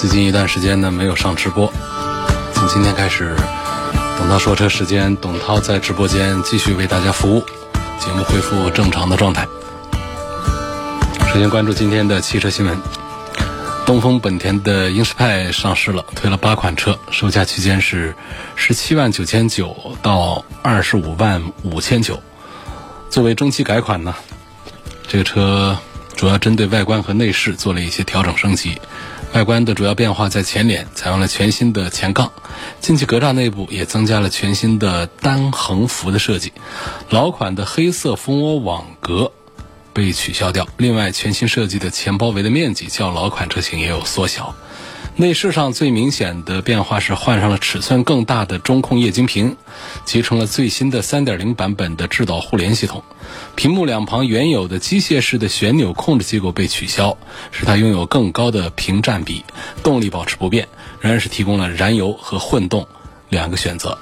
最近一段时间呢没有上直播，从今天开始，董涛说车时间，董涛在直播间继续为大家服务，节目恢复正常的状态。首先关注今天的汽车新闻，东风本田的英仕派上市了，推了八款车，售价区间是十七万九千九到二十五万五千九。作为中期改款呢，这个车。主要针对外观和内饰做了一些调整升级。外观的主要变化在前脸采用了全新的前杠，进气格栅内部也增加了全新的单横幅的设计。老款的黑色蜂窝网格被取消掉，另外全新设计的前包围的面积较老款车型也有缩小。内饰上最明显的变化是换上了尺寸更大的中控液晶屏，集成了最新的3.0版本的智导互联系统。屏幕两旁原有的机械式的旋钮控制机构被取消，使它拥有更高的屏占比。动力保持不变，仍然是提供了燃油和混动两个选择。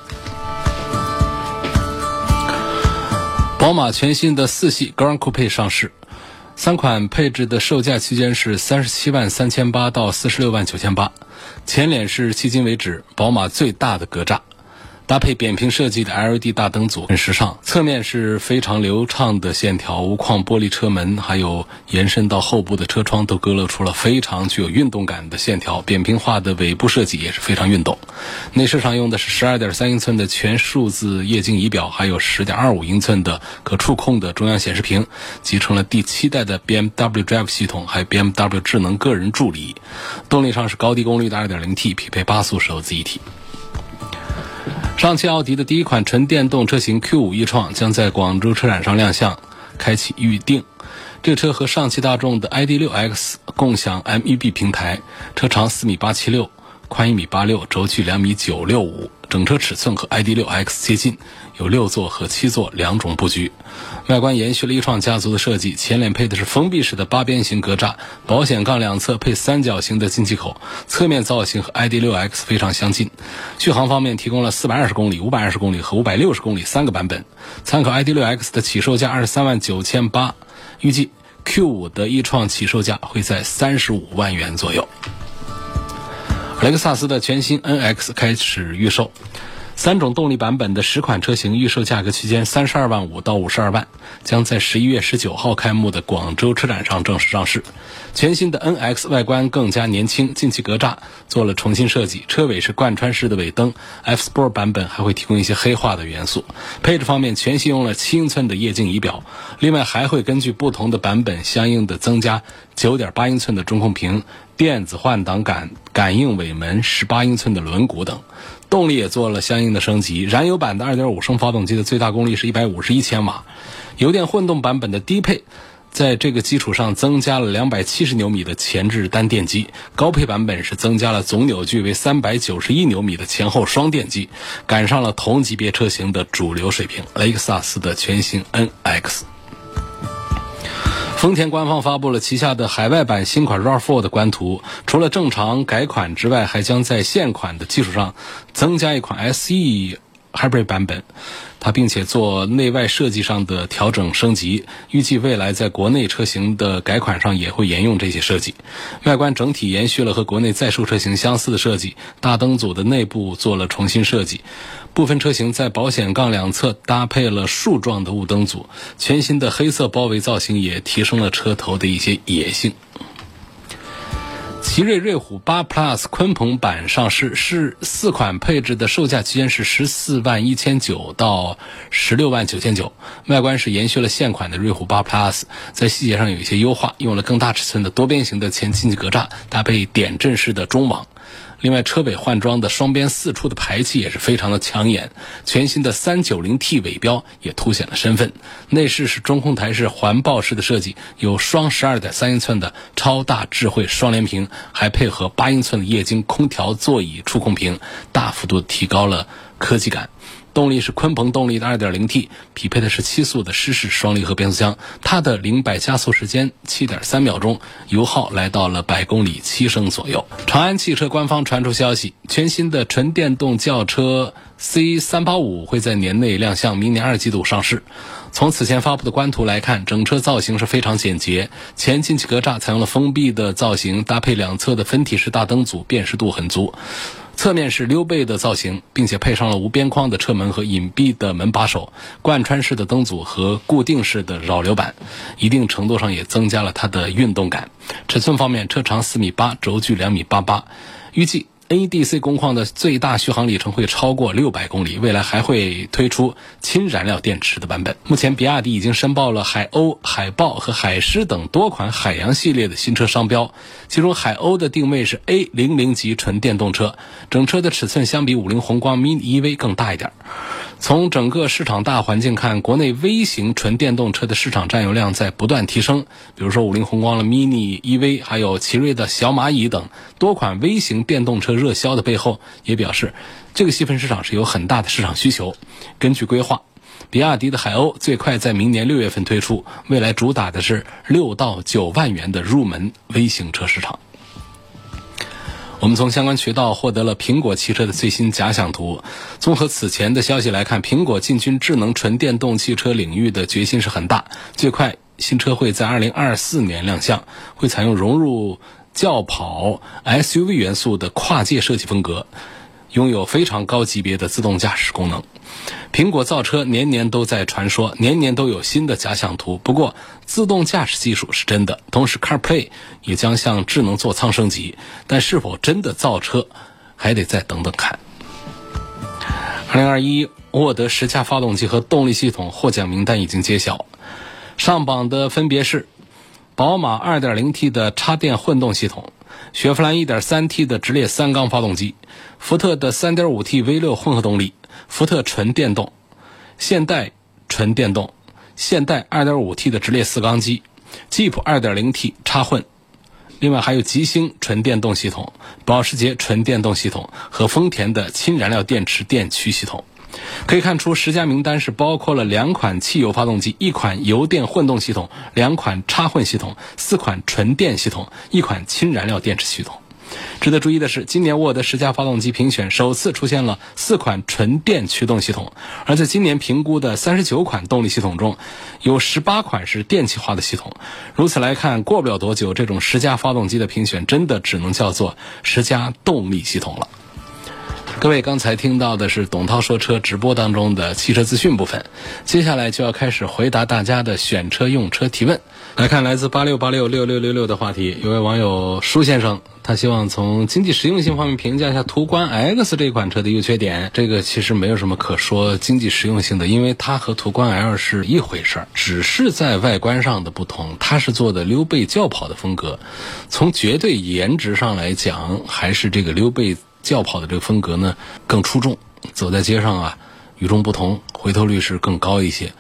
宝马全新的四系 Grand Coupe 上市。三款配置的售价区间是三十七万三千八到四十六万九千八，前脸是迄今为止宝马最大的格栅。搭配扁平设计的 LED 大灯组，很时尚。侧面是非常流畅的线条，无框玻璃车门，还有延伸到后部的车窗，都勾勒出了非常具有运动感的线条。扁平化的尾部设计也是非常运动。内饰上用的是12.3英寸的全数字液晶仪表，还有10.25英寸的可触控的中央显示屏，集成了第七代的 BMW Drive 系统，还有 BMW 智能个人助理。动力上是高低功率的 2.0T，匹配八速手自一体。上汽奥迪的第一款纯电动车型 Q5 e 创将在广州车展上亮相，开启预定。这车和上汽大众的 ID.6X 共享 MEB 平台，车长四米八七六，宽一米八六，轴距两米九六五。整车尺寸和 ID.6X 接近，有六座和七座两种布局。外观延续了一创家族的设计，前脸配的是封闭式的八边形格栅，保险杠两侧配三角形的进气口，侧面造型和 ID.6X 非常相近。续航方面提供了四百二十公里、五百二十公里和五百六十公里三个版本。参考 ID.6X 的起售价二十三万九千八，预计 Q5 的一创起售价会在三十五万元左右。雷克萨斯的全新 NX 开始预售。三种动力版本的十款车型预售价格区间三十二万五到五十二万，将在十一月十九号开幕的广州车展上正式上市。全新的 NX 外观更加年轻，进气格栅做了重新设计，车尾是贯穿式的尾灯。F Sport 版本还会提供一些黑化的元素。配置方面，全系用了七英寸的液晶仪表，另外还会根据不同的版本相应的增加九点八英寸的中控屏、电子换挡杆、感应尾门、十八英寸的轮毂等。动力也做了相应的升级，燃油版的2.5升发动机的最大功率是一百五十一千瓦，油电混动版本的低配，在这个基础上增加了两百七十牛米的前置单电机，高配版本是增加了总扭矩为三百九十一牛米的前后双电机，赶上了同级别车型的主流水平。雷克萨斯的全新 NX。丰田官方发布了旗下的海外版新款 RAV4 的官图，除了正常改款之外，还将在现款的基础上增加一款 SE Hybrid 版本。它并且做内外设计上的调整升级，预计未来在国内车型的改款上也会沿用这些设计。外观整体延续了和国内在售车型相似的设计，大灯组的内部做了重新设计，部分车型在保险杠两侧搭配了竖状的雾灯组，全新的黑色包围造型也提升了车头的一些野性。奇瑞瑞虎八 Plus 鲲鹏版上市，是四款配置的售价区间是十四万一千九到十六万九千九。外观是延续了现款的瑞虎八 Plus，在细节上有一些优化，用了更大尺寸的多边形的前进气格栅，搭配点阵式的中网。另外，车尾换装的双边四出的排气也是非常的抢眼，全新的 390T 尾标也凸显了身份。内饰是中控台式环抱式的设计，有双12.3英寸的超大智慧双联屏，还配合8英寸的液晶空调座椅触控屏，大幅度提高了科技感。动力是鲲鹏动力的 2.0T，匹配的是七速的湿式双离合变速箱，它的零百加速时间7.3秒钟，油耗来到了百公里七升左右。长安汽车官方传出消息，全新的纯电动轿车 C385 会在年内亮相，明年二季度上市。从此前发布的官图来看，整车造型是非常简洁，前进气格栅采用了封闭的造型，搭配两侧的分体式大灯组，辨识度很足。侧面是溜背的造型，并且配上了无边框的车门和隐蔽的门把手，贯穿式的灯组和固定式的扰流板，一定程度上也增加了它的运动感。尺寸方面，车长四米八，轴距两米八八，预计。AEDC 工况的最大续航里程会超过六百公里，未来还会推出氢燃料电池的版本。目前，比亚迪已经申报了海鸥、海豹和海狮等多款海洋系列的新车商标，其中海鸥的定位是 A 零零级纯电动车，整车的尺寸相比五菱宏光 mini EV 更大一点。从整个市场大环境看，国内微型纯电动车的市场占有量在不断提升。比如说，五菱宏光的 mini EV，还有奇瑞的小蚂蚁等多款微型电动车热销的背后，也表示这个细分市场是有很大的市场需求。根据规划，比亚迪的海鸥最快在明年六月份推出，未来主打的是六到九万元的入门微型车市场。我们从相关渠道获得了苹果汽车的最新假想图。综合此前的消息来看，苹果进军智能纯电动汽车领域的决心是很大。最快新车会在二零二四年亮相，会采用融入轿跑 SUV 元素的跨界设计风格，拥有非常高级别的自动驾驶功能。苹果造车年年都在传说，年年都有新的假想图。不过，自动驾驶技术是真的，同时 CarPlay 也将向智能座舱升级。但是否真的造车，还得再等等看。二零二一沃德十佳发动机和动力系统获奖名单已经揭晓，上榜的分别是宝马二点零 T 的插电混动系统，雪佛兰一点三 T 的直列三缸发动机，福特的三点五 T V 六混合动力。福特纯电动，现代纯电动，现代 2.5T 的直列四缸机，Jeep 2.0T 插混，另外还有吉星纯电动系统、保时捷纯电动系统和丰田的氢燃料电池电驱系统。可以看出，十佳名单是包括了两款汽油发动机、一款油电混动系统、两款插混系统、四款纯电系统、一款氢燃料电池系统。值得注意的是，今年沃德十佳发动机评选首次出现了四款纯电驱动系统，而在今年评估的三十九款动力系统中，有十八款是电气化的系统。如此来看，过不了多久，这种十佳发动机的评选真的只能叫做十佳动力系统了。各位刚才听到的是董涛说车直播当中的汽车资讯部分，接下来就要开始回答大家的选车用车提问。来看来自八六八六六六六六的话题，有位网友舒先生，他希望从经济实用性方面评价一下途观 X 这款车的优缺点。这个其实没有什么可说经济实用性的，因为它和途观 L 是一回事儿，只是在外观上的不同。它是做的溜背轿跑的风格，从绝对颜值上来讲，还是这个溜背。轿跑的这个风格呢更出众，走在街上啊与众不同，回头率是更高一些。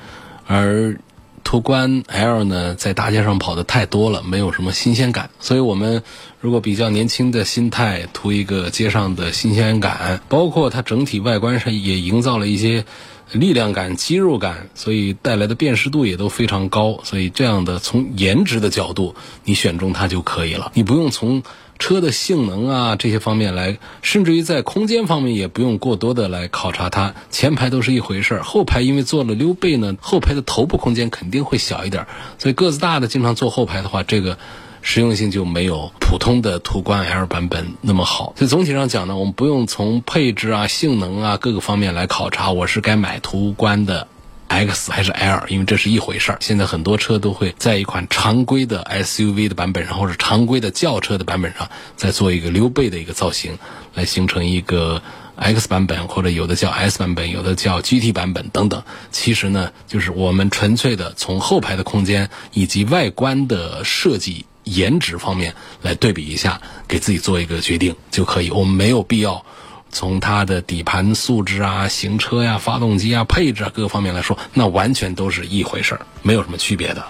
而途观 L 呢在大街上跑的太多了，没有什么新鲜感。所以我们如果比较年轻的心态，图一个街上的新鲜感，包括它整体外观上也营造了一些力量感、肌肉感，所以带来的辨识度也都非常高。所以这样的从颜值的角度，你选中它就可以了，你不用从。车的性能啊，这些方面来，甚至于在空间方面也不用过多的来考察它。前排都是一回事儿，后排因为做了溜背呢，后排的头部空间肯定会小一点，所以个子大的经常坐后排的话，这个实用性就没有普通的途观 L 版本那么好。所以总体上讲呢，我们不用从配置啊、性能啊各个方面来考察，我是该买途观的。X 还是 L，因为这是一回事儿。现在很多车都会在一款常规的 SUV 的版本上，或者常规的轿车的版本上，再做一个溜背的一个造型，来形成一个 X 版本，或者有的叫 S 版本，有的叫 GT 版本等等。其实呢，就是我们纯粹的从后排的空间以及外观的设计。颜值方面来对比一下，给自己做一个决定就可以。我们没有必要从它的底盘素质啊、行车呀、发动机啊、配置啊各个方面来说，那完全都是一回事儿，没有什么区别的。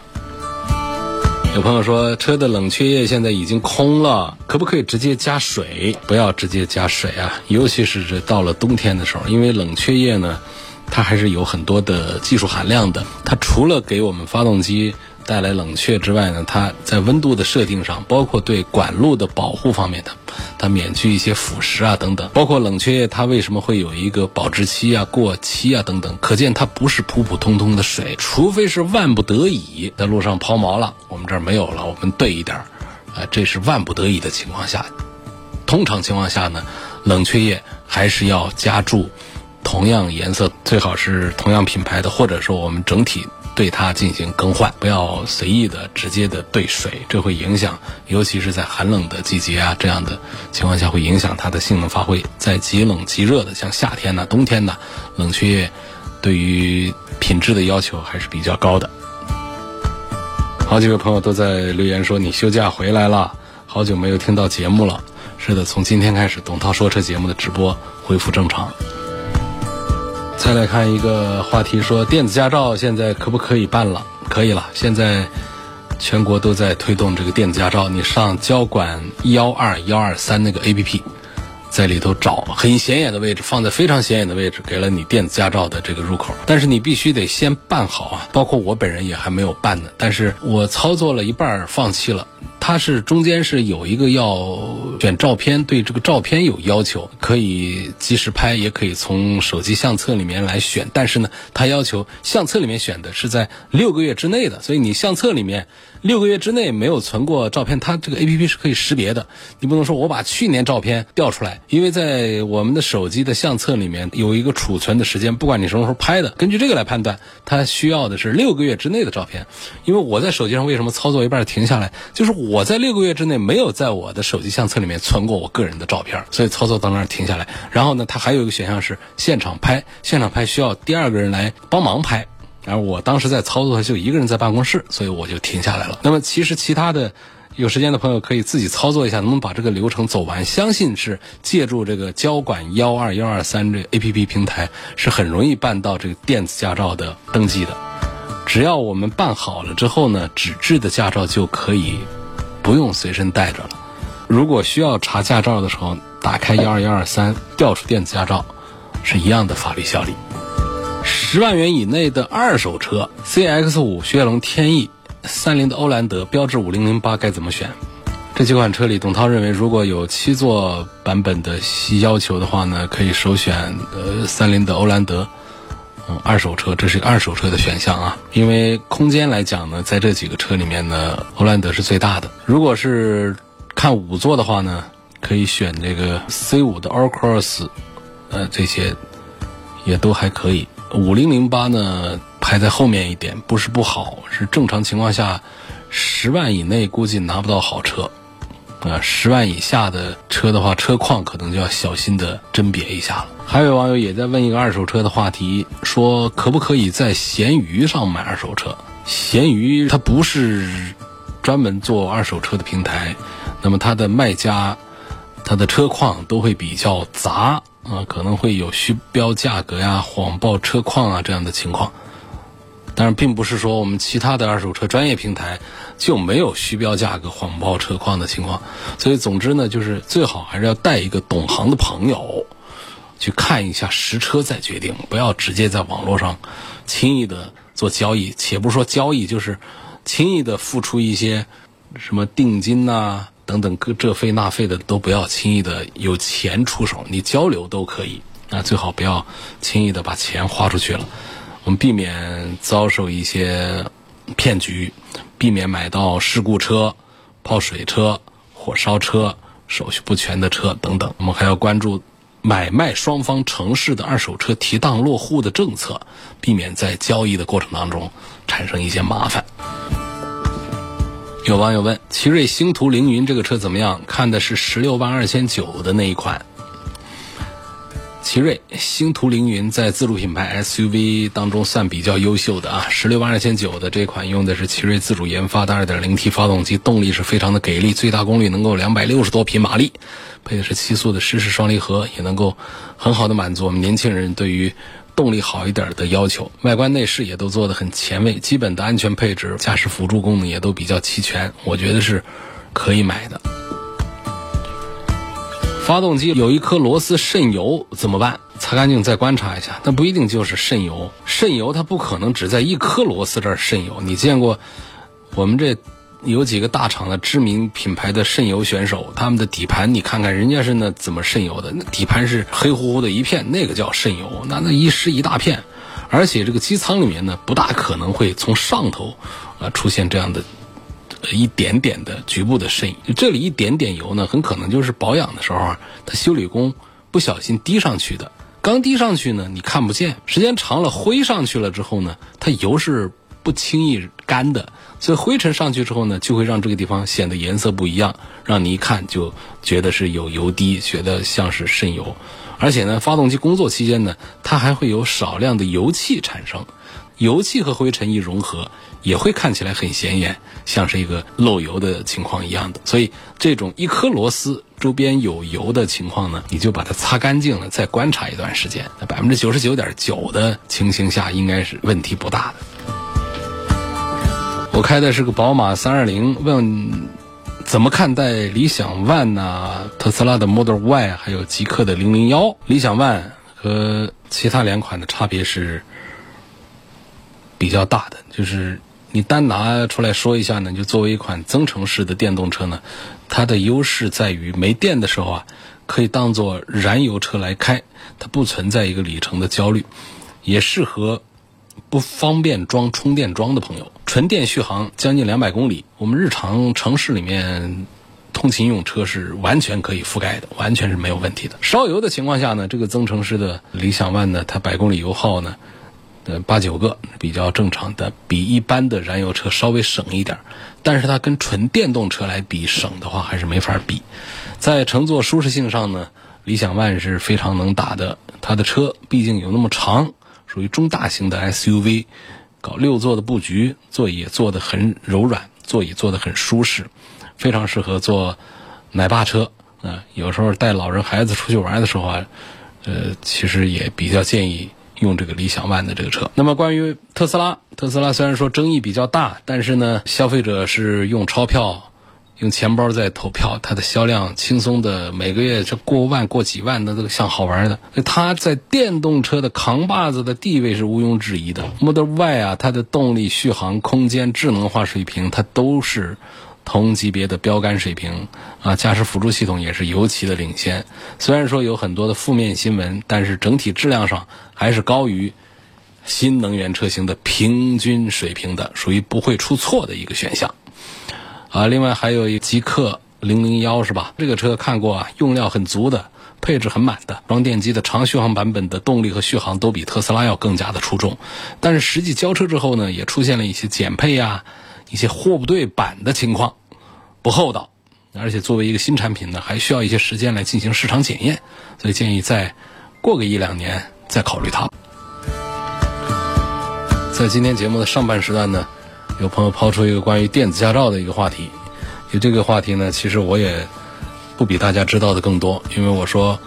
有朋友说，车的冷却液现在已经空了，可不可以直接加水？不要直接加水啊，尤其是这到了冬天的时候，因为冷却液呢，它还是有很多的技术含量的。它除了给我们发动机带来冷却之外呢，它在温度的设定上，包括对管路的保护方面的，它免去一些腐蚀啊等等。包括冷却液，它为什么会有一个保质期啊、过期啊等等？可见它不是普普通通的水，除非是万不得已在路上抛锚了，我们这儿没有了，我们兑一点儿，啊，这是万不得已的情况下。通常情况下呢，冷却液还是要加注同样颜色，最好是同样品牌的，或者说我们整体对它进行更换，不要随意的直接的兑水，这会影响，尤其是在寒冷的季节啊这样的情况下，会影响它的性能发挥。在极冷极热的，像夏天呢、冬天呢，冷却液对于品质的要求还是比较高的。好几位朋友都在留言说你休假回来了，好久没有听到节目了。是的，从今天开始，董涛说车节目的直播恢复正常。再来看一个话题，说电子驾照现在可不可以办了？可以了，现在全国都在推动这个电子驾照。你上交管幺二幺二三那个 APP，在里头找很显眼的位置，放在非常显眼的位置，给了你电子驾照的这个入口。但是你必须得先办好啊，包括我本人也还没有办呢。但是我操作了一半放弃了。它是中间是有一个要选照片，对这个照片有要求，可以及时拍，也可以从手机相册里面来选。但是呢，它要求相册里面选的是在六个月之内的，所以你相册里面六个月之内没有存过照片，它这个 A P P 是可以识别的。你不能说我把去年照片调出来，因为在我们的手机的相册里面有一个储存的时间，不管你什么时候拍的，根据这个来判断，它需要的是六个月之内的照片。因为我在手机上为什么操作一半停下来，就是我。在六个月之内没有在我的手机相册里面存过我个人的照片，所以操作到那儿停下来。然后呢，它还有一个选项是现场拍，现场拍需要第二个人来帮忙拍。然后我当时在操作的就一个人在办公室，所以我就停下来了。那么其实其他的有时间的朋友可以自己操作一下，能不能把这个流程走完？相信是借助这个交管幺二幺二三这 A P P 平台是很容易办到这个电子驾照的登记的。只要我们办好了之后呢，纸质的驾照就可以。不用随身带着了。如果需要查驾照的时候，打开幺二幺二三，调出电子驾照，是一样的法律效力。十万元以内的二手车，CX 五、雪铁龙天翼、三菱的欧蓝德、标致五零零八该怎么选？这几款车里，董涛认为，如果有七座版本的要求的话呢，可以首选呃三菱的欧蓝德。嗯二手车，这是二手车的选项啊，因为空间来讲呢，在这几个车里面呢，欧蓝德是最大的。如果是看五座的话呢，可以选这个 C 五的 All Cross，呃，这些也都还可以。五零零八呢排在后面一点，不是不好，是正常情况下十万以内估计拿不到好车。啊，十万以下的车的话，车况可能就要小心的甄别一下了。还有网友也在问一个二手车的话题，说可不可以在闲鱼上买二手车？闲鱼它不是专门做二手车的平台，那么它的卖家，它的车况都会比较杂啊，可能会有虚标价格呀、谎报车况啊这样的情况。当然，并不是说我们其他的二手车专业平台就没有虚标价格、谎报车况的情况。所以，总之呢，就是最好还是要带一个懂行的朋友去看一下实车再决定，不要直接在网络上轻易的做交易。且不说交易，就是轻易的付出一些什么定金呐等等各这费那费的，都不要轻易的有钱出手。你交流都可以，那最好不要轻易的把钱花出去了。我们避免遭受一些骗局，避免买到事故车、泡水车、火烧车、手续不全的车等等。我们还要关注买卖双方城市的二手车提档落户的政策，避免在交易的过程当中产生一些麻烦。有网友问：奇瑞星途凌云这个车怎么样？看的是十六万二千九的那一款。奇瑞星途凌云在自主品牌 SUV 当中算比较优秀的啊，十六万二千九的这款用的是奇瑞自主研发的 2.0T 发动机，动力是非常的给力，最大功率能够两百六十多匹马力，配的是七速的湿式双离合，也能够很好的满足我们年轻人对于动力好一点的要求。外观内饰也都做的很前卫，基本的安全配置、驾驶辅助功能也都比较齐全，我觉得是可以买的。发动机有一颗螺丝渗油怎么办？擦干净再观察一下，那不一定就是渗油。渗油它不可能只在一颗螺丝这儿渗油。你见过我们这有几个大厂的知名品牌的渗油选手，他们的底盘你看看人家是那怎么渗油的？那底盘是黑乎乎的一片，那个叫渗油，那那一湿一大片，而且这个机舱里面呢不大可能会从上头啊出现这样的。一点点的局部的渗，这里一点点油呢，很可能就是保养的时候啊，他修理工不小心滴上去的。刚滴上去呢，你看不见，时间长了灰上去了之后呢，它油是不轻易干的，所以灰尘上去之后呢，就会让这个地方显得颜色不一样，让你一看就觉得是有油滴，觉得像是渗油。而且呢，发动机工作期间呢，它还会有少量的油气产生，油气和灰尘一融合。也会看起来很显眼，像是一个漏油的情况一样的。所以，这种一颗螺丝周边有油的情况呢，你就把它擦干净了，再观察一段时间。那百分之九十九点九的情形下，应该是问题不大的。我开的是个宝马三二零，问怎么看待理想 ONE 呐、特斯拉的 Model Y，还有极客的零零幺？理想 ONE 和其他两款的差别是比较大的，就是。你单拿出来说一下呢？就作为一款增程式的电动车呢，它的优势在于没电的时候啊，可以当做燃油车来开，它不存在一个里程的焦虑，也适合不方便装充电桩的朋友。纯电续航将近两百公里，我们日常城市里面通勤用车是完全可以覆盖的，完全是没有问题的。烧油的情况下呢，这个增程式的理想 ONE 呢，它百公里油耗呢。呃，八九个比较正常的，比一般的燃油车稍微省一点但是它跟纯电动车来比省的话，还是没法比。在乘坐舒适性上呢，理想 ONE 是非常能打的。它的车毕竟有那么长，属于中大型的 SUV，搞六座的布局，座椅做的很柔软，座椅做的很舒适，非常适合坐奶爸车啊。有时候带老人孩子出去玩的时候啊，呃，其实也比较建议。用这个理想 ONE 的这个车。那么关于特斯拉，特斯拉虽然说争议比较大，但是呢，消费者是用钞票、用钱包在投票，它的销量轻松的每个月这过万、过几万，那都像好玩的。它在电动车的扛把子的地位是毋庸置疑的。Model Y 啊，它的动力、续航、空间、智能化水平，它都是。同级别的标杆水平啊，驾驶辅助系统也是尤其的领先。虽然说有很多的负面新闻，但是整体质量上还是高于新能源车型的平均水平的，属于不会出错的一个选项。啊，另外还有一极客零零幺是吧？这个车看过啊，用料很足的，配置很满的，装电机的长续航版本的动力和续航都比特斯拉要更加的出众。但是实际交车之后呢，也出现了一些减配呀。一些货不对版的情况，不厚道，而且作为一个新产品呢，还需要一些时间来进行市场检验，所以建议再过个一两年再考虑它。在今天节目的上半时段呢，有朋友抛出一个关于电子驾照的一个话题，就这个话题呢，其实我也不比大家知道的更多，因为我说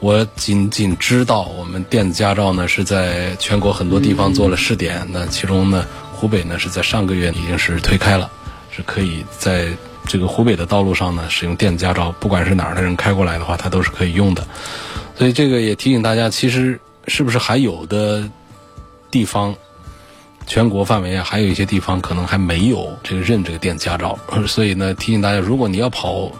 我仅仅知道我们电子驾照呢是在全国很多地方做了试点，那其中呢。湖北呢是在上个月已经是推开了，是可以在这个湖北的道路上呢使用电子驾照，不管是哪儿的人开过来的话，它都是可以用的。所以这个也提醒大家，其实是不是还有的地方，全国范围啊，还有一些地方可能还没有这个认这个电子驾照。所以呢，提醒大家，如果你要跑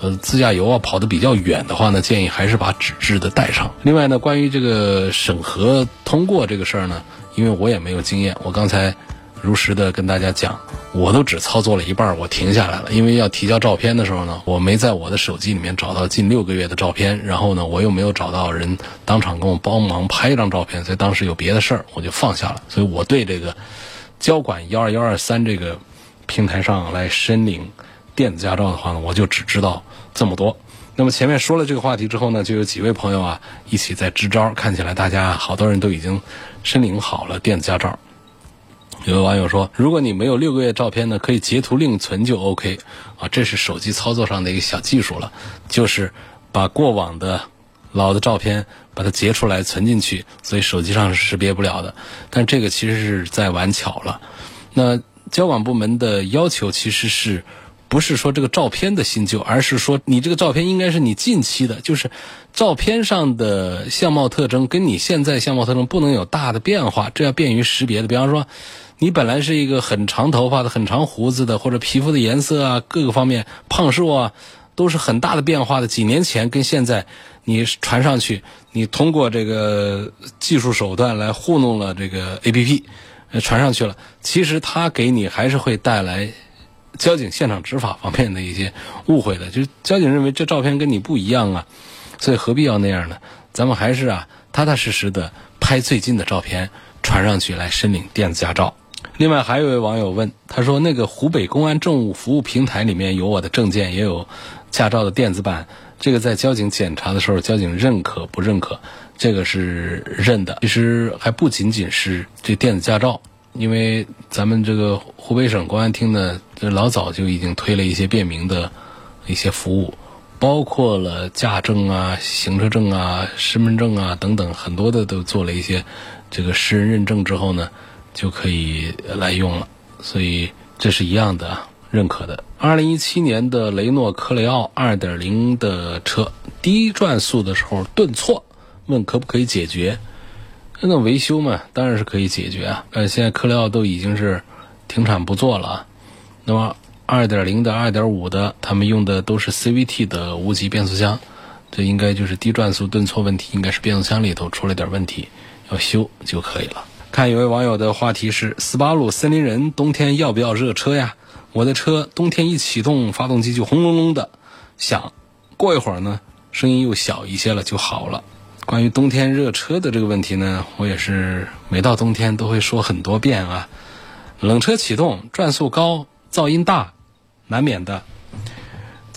呃自驾游啊，跑的比较远的话呢，建议还是把纸质的带上。另外呢，关于这个审核通过这个事儿呢，因为我也没有经验，我刚才。如实的跟大家讲，我都只操作了一半，我停下来了，因为要提交照片的时候呢，我没在我的手机里面找到近六个月的照片，然后呢，我又没有找到人当场跟我帮忙拍一张照片，所以当时有别的事儿，我就放下了。所以我对这个交管幺二幺二三这个平台上来申领电子驾照的话呢，我就只知道这么多。那么前面说了这个话题之后呢，就有几位朋友啊一起在支招，看起来大家好多人都已经申领好了电子驾照。有位网友说，如果你没有六个月照片呢，可以截图另存就 OK 啊，这是手机操作上的一个小技术了，就是把过往的老的照片把它截出来存进去，所以手机上是识别不了的。但这个其实是在玩巧了。那交管部门的要求其实是。不是说这个照片的新旧，而是说你这个照片应该是你近期的，就是照片上的相貌特征跟你现在相貌特征不能有大的变化，这要便于识别的。比方说，你本来是一个很长头发的、很长胡子的，或者皮肤的颜色啊，各个方面胖瘦啊，都是很大的变化的。几年前跟现在，你传上去，你通过这个技术手段来糊弄了这个 A P P，传上去了，其实它给你还是会带来。交警现场执法方面的一些误会的，就是交警认为这照片跟你不一样啊，所以何必要那样呢？咱们还是啊，踏踏实实的拍最近的照片传上去来申领电子驾照。另外还有一位网友问，他说那个湖北公安政务服务平台里面有我的证件，也有驾照的电子版，这个在交警检查的时候，交警认可不认可？这个是认的。其实还不仅仅是这电子驾照。因为咱们这个湖北省公安厅呢，这老早就已经推了一些便民的一些服务，包括了驾证啊、行车证啊、身份证啊等等，很多的都做了一些这个实人认证之后呢，就可以来用了。所以这是一样的，认可的。二零一七年的雷诺科雷傲二点零的车低转速的时候顿挫，问可不可以解决？那维修嘛，当然是可以解决啊。呃，现在科雷傲都已经是停产不做了。那么，二点零的、二点五的，他们用的都是 CVT 的无级变速箱，这应该就是低转速顿挫问题，应该是变速箱里头出了点问题，要修就可以了。看有位网友的话题是：斯巴鲁森林人冬天要不要热车呀？我的车冬天一启动，发动机就轰隆隆的响，过一会儿呢，声音又小一些了，就好了。关于冬天热车的这个问题呢，我也是每到冬天都会说很多遍啊。冷车启动，转速高，噪音大，难免的。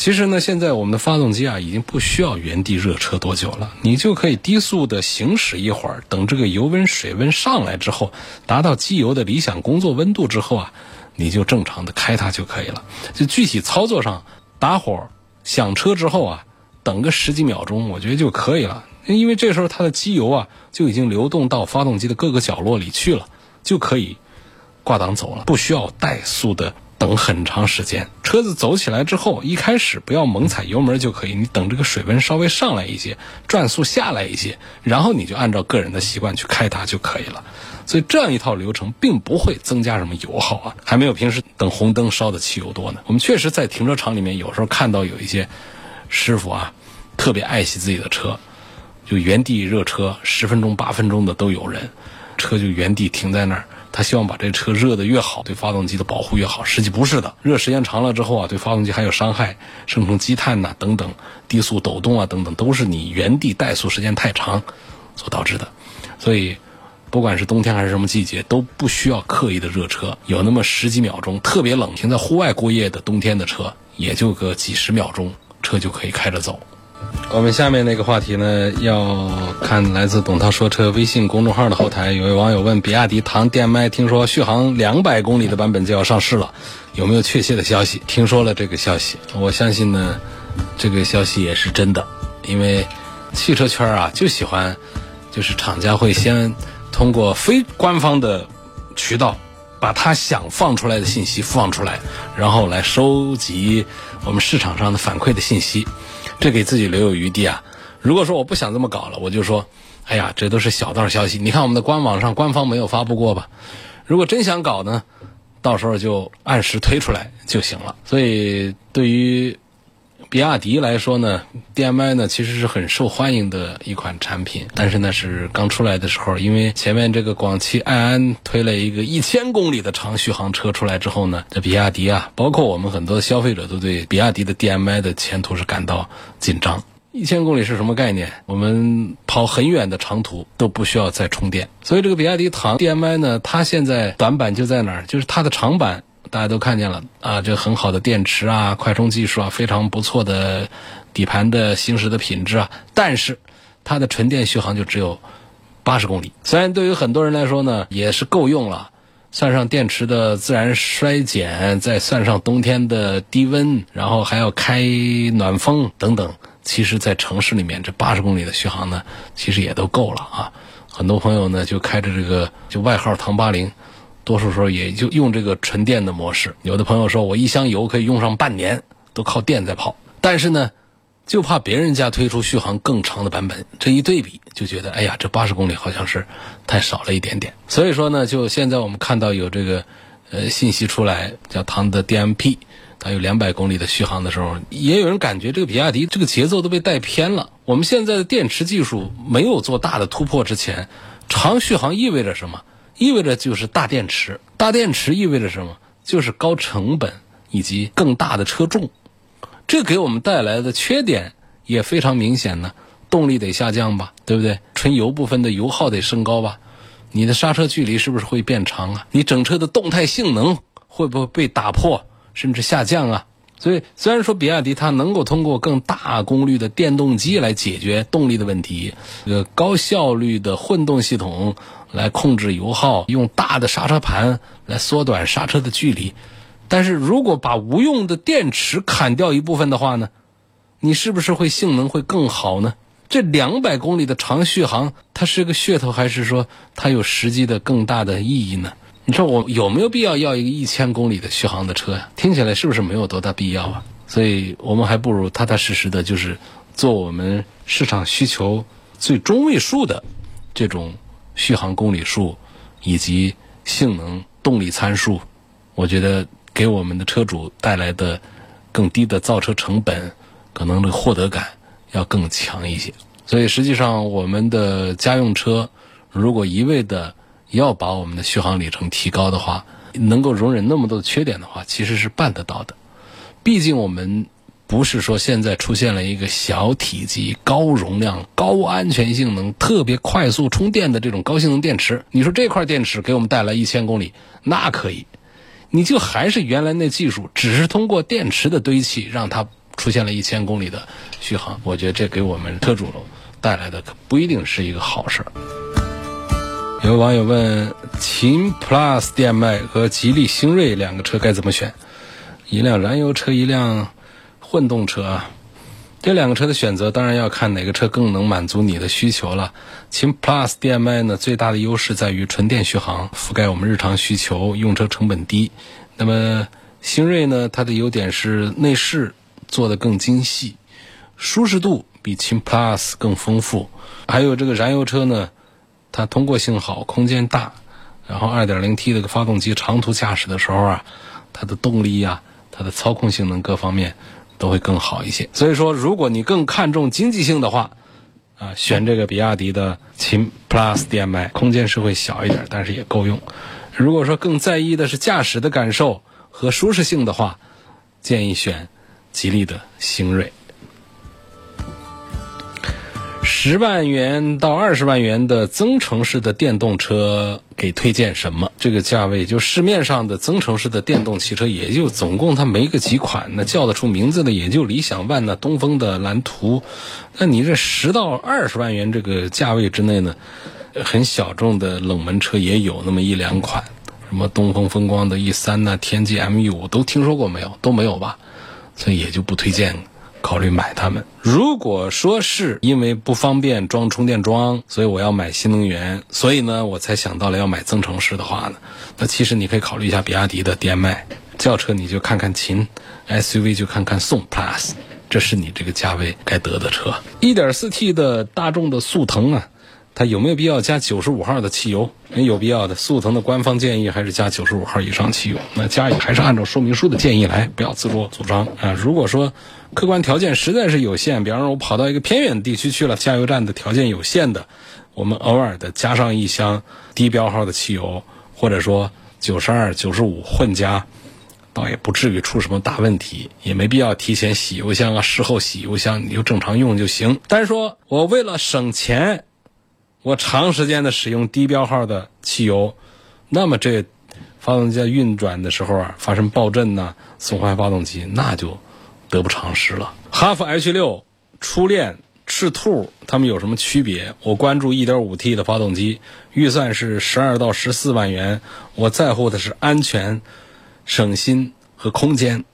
其实呢，现在我们的发动机啊，已经不需要原地热车多久了，你就可以低速的行驶一会儿，等这个油温、水温上来之后，达到机油的理想工作温度之后啊，你就正常的开它就可以了。就具体操作上，打火响车之后啊，等个十几秒钟，我觉得就可以了。因为这时候它的机油啊就已经流动到发动机的各个角落里去了，就可以挂档走了，不需要怠速的等很长时间。车子走起来之后，一开始不要猛踩油门就可以，你等这个水温稍微上来一些，转速下来一些，然后你就按照个人的习惯去开它就可以了。所以这样一套流程并不会增加什么油耗啊，还没有平时等红灯烧的汽油多呢。我们确实在停车场里面有时候看到有一些师傅啊，特别爱惜自己的车。就原地热车，十分钟、八分钟的都有人，车就原地停在那儿。他希望把这车热的越好，对发动机的保护越好。实际不是的，热时间长了之后啊，对发动机还有伤害，生成积碳呐等等，低速抖动啊等等，都是你原地怠速时间太长所导致的。所以，不管是冬天还是什么季节，都不需要刻意的热车。有那么十几秒钟，特别冷，停在户外过夜的冬天的车，也就个几十秒钟，车就可以开着走。我们下面那个话题呢，要看来自董涛说车微信公众号的后台，有位网友问：比亚迪唐电麦听说续航两百公里的版本就要上市了，有没有确切的消息？听说了这个消息，我相信呢，这个消息也是真的，因为汽车圈啊就喜欢，就是厂家会先通过非官方的渠道，把他想放出来的信息放出来，然后来收集我们市场上的反馈的信息。这给自己留有余地啊！如果说我不想这么搞了，我就说，哎呀，这都是小道消息。你看我们的官网上官方没有发布过吧？如果真想搞呢，到时候就按时推出来就行了。所以对于。比亚迪来说呢，DM-i 呢其实是很受欢迎的一款产品，但是呢是刚出来的时候，因为前面这个广汽埃安推了一个一千公里的长续航车出来之后呢，这比亚迪啊，包括我们很多消费者都对比亚迪的 DM-i 的前途是感到紧张。一千公里是什么概念？我们跑很远的长途都不需要再充电，所以这个比亚迪唐 DM-i 呢，它现在短板就在哪儿？就是它的长板。大家都看见了啊，这很好的电池啊，快充技术啊，非常不错的底盘的行驶的品质啊，但是它的纯电续航就只有八十公里。虽然对于很多人来说呢，也是够用了。算上电池的自然衰减，再算上冬天的低温，然后还要开暖风等等，其实，在城市里面这八十公里的续航呢，其实也都够了啊。很多朋友呢就开着这个，就外号“唐八零”，多数时候也就用这个纯电的模式。有的朋友说我一箱油可以用上半年，都靠电在跑。但是呢。就怕别人家推出续航更长的版本，这一对比就觉得，哎呀，这八十公里好像是太少了一点点。所以说呢，就现在我们看到有这个呃信息出来，叫唐的 DMP，它有两百公里的续航的时候，也有人感觉这个比亚迪这个节奏都被带偏了。我们现在的电池技术没有做大的突破之前，长续航意味着什么？意味着就是大电池。大电池意味着什么？就是高成本以及更大的车重。这给我们带来的缺点也非常明显呢，动力得下降吧，对不对？纯油部分的油耗得升高吧，你的刹车距离是不是会变长啊？你整车的动态性能会不会被打破甚至下降啊？所以虽然说比亚迪它能够通过更大功率的电动机来解决动力的问题，呃，高效率的混动系统来控制油耗，用大的刹车盘来缩短刹车的距离。但是如果把无用的电池砍掉一部分的话呢，你是不是会性能会更好呢？这两百公里的长续航，它是个噱头，还是说它有实际的更大的意义呢？你说我有没有必要要一个一千公里的续航的车呀？听起来是不是没有多大必要啊？所以我们还不如踏踏实实的，就是做我们市场需求最中位数的这种续航公里数以及性能动力参数，我觉得。给我们的车主带来的更低的造车成本，可能这个获得感要更强一些。所以实际上，我们的家用车如果一味的要把我们的续航里程提高的话，能够容忍那么多的缺点的话，其实是办得到的。毕竟我们不是说现在出现了一个小体积、高容量、高安全性能、特别快速充电的这种高性能电池。你说这块电池给我们带来一千公里，那可以。你就还是原来那技术，只是通过电池的堆砌，让它出现了一千公里的续航。我觉得这给我们车主带来的可不一定是一个好事儿。有网友问：秦 Plus DM-i 和吉利星瑞两个车该怎么选？一辆燃油车，一辆混动车啊。这两个车的选择，当然要看哪个车更能满足你的需求了。秦 Plus DM-i 呢，最大的优势在于纯电续航，覆盖我们日常需求，用车成本低。那么星瑞呢，它的优点是内饰做的更精细，舒适度比秦 Plus 更丰富。还有这个燃油车呢，它通过性好，空间大，然后 2.0T 这个发动机，长途驾驶的时候啊，它的动力呀，它的操控性能各方面。都会更好一些。所以说，如果你更看重经济性的话，啊，选这个比亚迪的秦 Plus DM-i，空间是会小一点，但是也够用。如果说更在意的是驾驶的感受和舒适性的话，建议选吉利的星瑞。十万元到二十万元的增程式的电动车，给推荐什么？这个价位就市面上的增程式的电动汽车，也就总共它没个几款，那叫得出名字的也就理想 ONE 呢、东风的蓝图。那你这十到二十万元这个价位之内呢，很小众的冷门车也有那么一两款，什么东风风光的 E 三呐、天际 M 五都听说过没有？都没有吧？所以也就不推荐。考虑买它们。如果说是因为不方便装充电桩，所以我要买新能源，所以呢，我才想到了要买增程式的话呢，那其实你可以考虑一下比亚迪的 DM-i，轿车你就看看秦，SUV 就看看宋 Plus，这是你这个价位该得的车。1.4T 的大众的速腾啊。它有没有必要加九十五号的汽油？有必要的。速腾的官方建议还是加九十五号以上汽油。那加也还是按照说明书的建议来，不要自作主张啊。如果说客观条件实在是有限，比方说我跑到一个偏远地区去了，加油站的条件有限的，我们偶尔的加上一箱低标号的汽油，或者说九十二、九十五混加，倒也不至于出什么大问题，也没必要提前洗油箱啊，事后洗油箱，你就正常用就行。但是说我为了省钱。我长时间的使用低标号的汽油，那么这发动机在运转的时候啊发生爆震呐、损坏发动机，那就得不偿失了。哈弗 H 六、初恋、赤兔，它们有什么区别？我关注 1.5T 的发动机，预算是十二到十四万元，我在乎的是安全、省心和空间。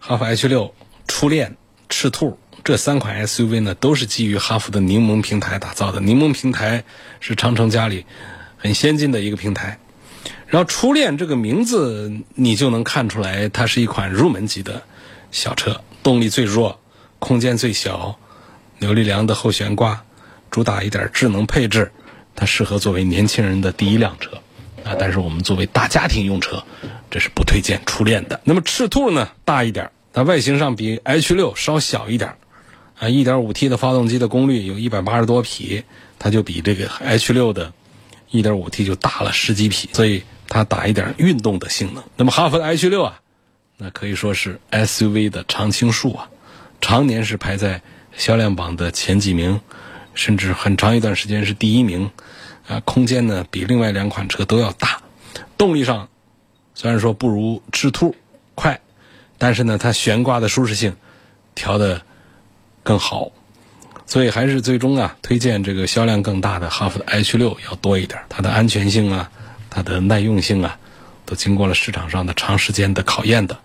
哈弗 H 六、初恋、赤兔这三款 SUV 呢，都是基于哈弗的柠檬平台打造的。柠檬平台是长城家里很先进的一个平台。然后初恋这个名字，你就能看出来，它是一款入门级的小车，动力最弱，空间最小，扭力梁的后悬挂，主打一点智能配置，它适合作为年轻人的第一辆车啊。但是我们作为大家庭用车，这是不推荐初恋的。那么赤兔呢，大一点。它外形上比 H 六稍小一点啊，1.5T 的发动机的功率有一百八十多匹，它就比这个 H 六的 1.5T 就大了十几匹，所以它打一点运动的性能。那么哈弗的 H 六啊，那可以说是 SUV 的常青树啊，常年是排在销量榜的前几名，甚至很长一段时间是第一名啊。空间呢比另外两款车都要大，动力上虽然说不如赤兔快。但是呢，它悬挂的舒适性调的更好，所以还是最终啊，推荐这个销量更大的哈弗的 H 六要多一点。它的安全性啊，它的耐用性啊，都经过了市场上的长时间的考验的。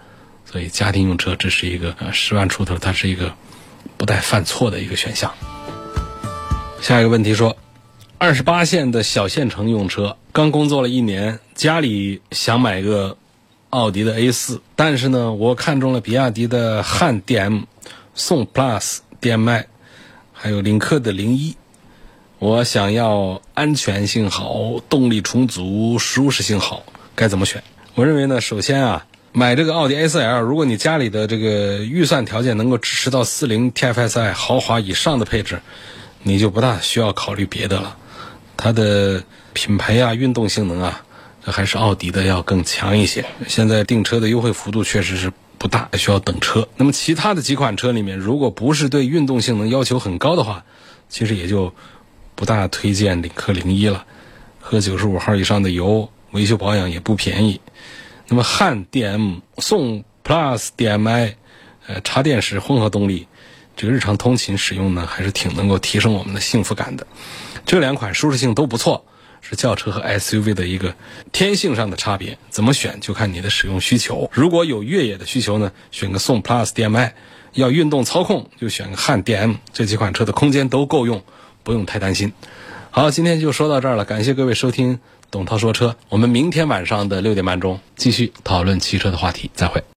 所以家庭用车这是一个呃十万出头，它是一个不带犯错的一个选项。下一个问题说，二十八线的小县城用车，刚工作了一年，家里想买个。奥迪的 A 四，但是呢，我看中了比亚迪的汉 DM、宋 Plus DM-i，还有领克的零一。我想要安全性好、动力充足、舒适性好，该怎么选？我认为呢，首先啊，买这个奥迪 A 四 L，如果你家里的这个预算条件能够支持到四零 TFSI 豪华以上的配置，你就不大需要考虑别的了。它的品牌呀、运动性能啊。还是奥迪的要更强一些。现在订车的优惠幅度确实是不大，需要等车。那么其他的几款车里面，如果不是对运动性能要求很高的话，其实也就不大推荐领克零一了。喝九十五号以上的油，维修保养也不便宜。那么汉 DM、宋 Plus DM-i，呃，插电式混合动力，这个日常通勤使用呢，还是挺能够提升我们的幸福感的。这两款舒适性都不错。是轿车和 SUV 的一个天性上的差别，怎么选就看你的使用需求。如果有越野的需求呢，选个宋 Plus DM-i；要运动操控，就选个汉 DM。这几款车的空间都够用，不用太担心。好，今天就说到这儿了，感谢各位收听董涛说车。我们明天晚上的六点半钟继续讨论汽车的话题，再会。